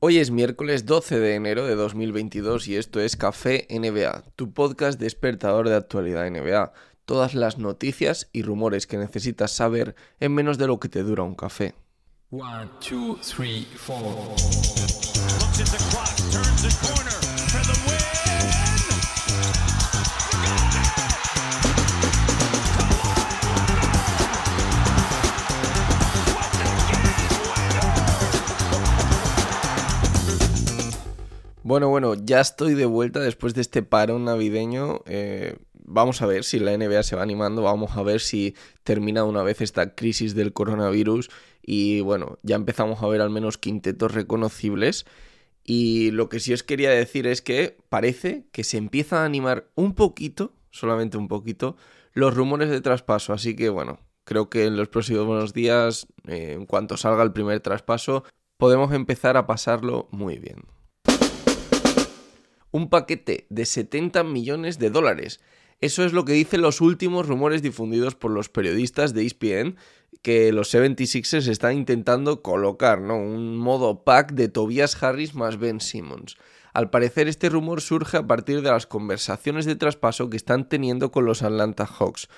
Hoy es miércoles 12 de enero de 2022 y esto es Café NBA, tu podcast despertador de actualidad NBA. Todas las noticias y rumores que necesitas saber en menos de lo que te dura un café. One, two, three, four. Looks at the clock, turns the corner Bueno, bueno, ya estoy de vuelta después de este parón navideño. Eh, vamos a ver si la NBA se va animando, vamos a ver si termina una vez esta crisis del coronavirus y bueno, ya empezamos a ver al menos quintetos reconocibles. Y lo que sí os quería decir es que parece que se empieza a animar un poquito, solamente un poquito, los rumores de traspaso. Así que bueno, creo que en los próximos días, eh, en cuanto salga el primer traspaso, podemos empezar a pasarlo muy bien un paquete de 70 millones de dólares. Eso es lo que dicen los últimos rumores difundidos por los periodistas de ESPN que los 76ers están intentando colocar, ¿no? Un modo pack de Tobias Harris más Ben Simmons. Al parecer este rumor surge a partir de las conversaciones de traspaso que están teniendo con los Atlanta Hawks.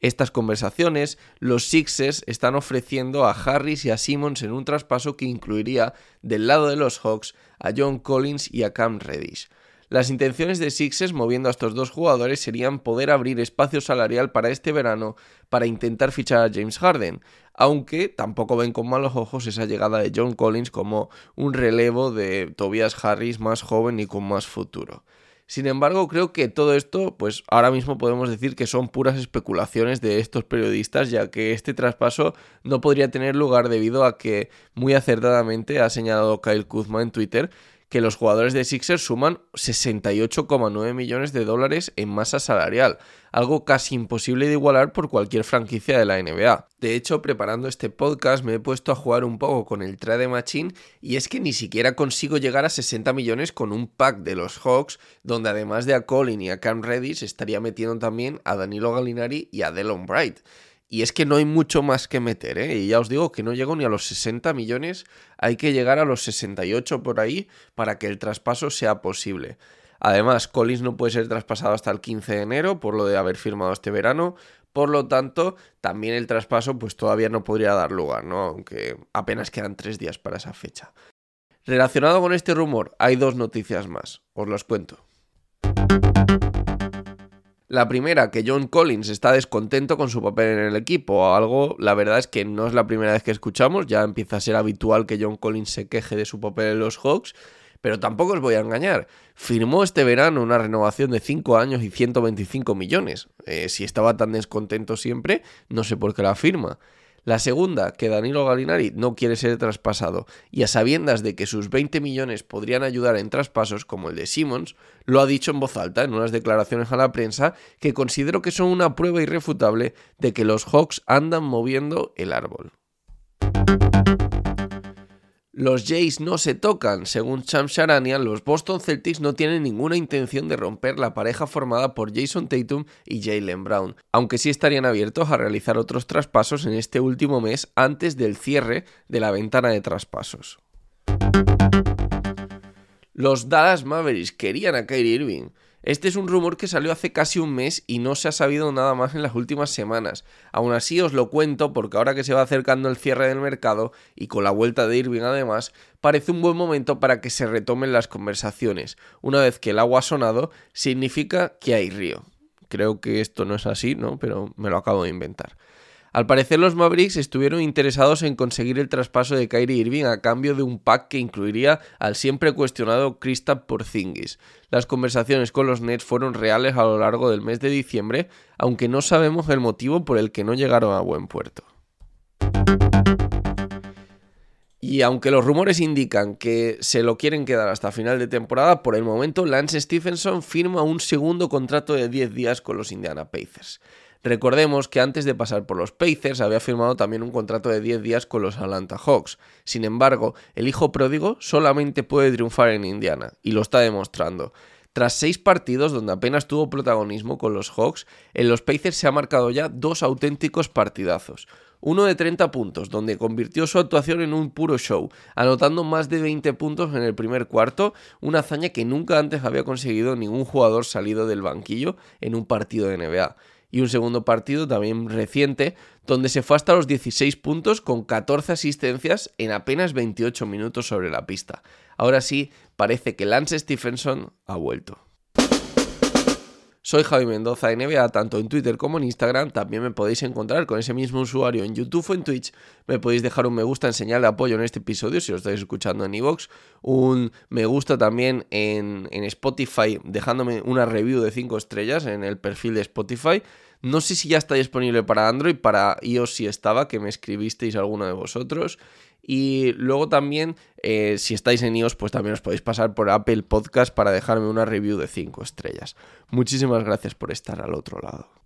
Estas conversaciones, los Sixers están ofreciendo a Harris y a Simmons en un traspaso que incluiría del lado de los Hawks a John Collins y a Cam Reddish. Las intenciones de Sixers moviendo a estos dos jugadores serían poder abrir espacio salarial para este verano para intentar fichar a James Harden, aunque tampoco ven con malos ojos esa llegada de John Collins como un relevo de Tobias Harris más joven y con más futuro. Sin embargo, creo que todo esto, pues ahora mismo podemos decir que son puras especulaciones de estos periodistas, ya que este traspaso no podría tener lugar debido a que, muy acertadamente ha señalado Kyle Kuzma en Twitter, que los jugadores de Sixers suman 68,9 millones de dólares en masa salarial, algo casi imposible de igualar por cualquier franquicia de la NBA. De hecho, preparando este podcast me he puesto a jugar un poco con el trade machine y es que ni siquiera consigo llegar a 60 millones con un pack de los Hawks, donde además de a Colin y a Cam Reddish estaría metiendo también a Danilo Gallinari y a Delon Bright. Y es que no hay mucho más que meter, ¿eh? Y ya os digo que no llego ni a los 60 millones, hay que llegar a los 68 por ahí para que el traspaso sea posible. Además, Collins no puede ser traspasado hasta el 15 de enero por lo de haber firmado este verano, por lo tanto, también el traspaso pues todavía no podría dar lugar, ¿no? Aunque apenas quedan tres días para esa fecha. Relacionado con este rumor, hay dos noticias más, os las cuento. La primera, que John Collins está descontento con su papel en el equipo. Algo, la verdad es que no es la primera vez que escuchamos, ya empieza a ser habitual que John Collins se queje de su papel en los Hawks, pero tampoco os voy a engañar. Firmó este verano una renovación de 5 años y 125 millones. Eh, si estaba tan descontento siempre, no sé por qué la firma. La segunda, que Danilo Galinari no quiere ser traspasado y a sabiendas de que sus 20 millones podrían ayudar en traspasos como el de Simmons, lo ha dicho en voz alta en unas declaraciones a la prensa que considero que son una prueba irrefutable de que los Hawks andan moviendo el árbol. Los Jays no se tocan. Según Cham Sharanian, los Boston Celtics no tienen ninguna intención de romper la pareja formada por Jason Tatum y Jalen Brown, aunque sí estarían abiertos a realizar otros traspasos en este último mes antes del cierre de la ventana de traspasos. Los Dallas Mavericks querían a Kyrie Irving. Este es un rumor que salió hace casi un mes y no se ha sabido nada más en las últimas semanas. Aún así os lo cuento porque ahora que se va acercando el cierre del mercado y con la vuelta de Irving además, parece un buen momento para que se retomen las conversaciones. Una vez que el agua ha sonado, significa que hay río. Creo que esto no es así, ¿no? Pero me lo acabo de inventar. Al parecer los Mavericks estuvieron interesados en conseguir el traspaso de Kyrie Irving a cambio de un pack que incluiría al siempre cuestionado Kristaps Porzingis. Las conversaciones con los Nets fueron reales a lo largo del mes de diciembre, aunque no sabemos el motivo por el que no llegaron a buen puerto. Y aunque los rumores indican que se lo quieren quedar hasta final de temporada, por el momento Lance Stephenson firma un segundo contrato de 10 días con los Indiana Pacers. Recordemos que antes de pasar por los Pacers había firmado también un contrato de 10 días con los Atlanta Hawks. Sin embargo, el hijo pródigo solamente puede triunfar en Indiana, y lo está demostrando. Tras seis partidos donde apenas tuvo protagonismo con los Hawks, en los Pacers se ha marcado ya dos auténticos partidazos. uno de 30 puntos, donde convirtió su actuación en un puro show, anotando más de 20 puntos en el primer cuarto, una hazaña que nunca antes había conseguido ningún jugador salido del banquillo en un partido de NBA y un segundo partido también reciente, donde se fue hasta los 16 puntos con 14 asistencias en apenas 28 minutos sobre la pista. Ahora sí, parece que Lance Stephenson ha vuelto. Soy Javi Mendoza NBA, tanto en Twitter como en Instagram. También me podéis encontrar con ese mismo usuario en YouTube o en Twitch. Me podéis dejar un me gusta en señal de apoyo en este episodio si lo estáis escuchando en iVoox. Un me gusta también en, en Spotify, dejándome una review de 5 estrellas en el perfil de Spotify. No sé si ya está disponible para Android, para iOS si estaba, que me escribisteis alguno de vosotros. Y luego también, eh, si estáis en iOS, pues también os podéis pasar por Apple Podcast para dejarme una review de 5 estrellas. Muchísimas gracias por estar al otro lado.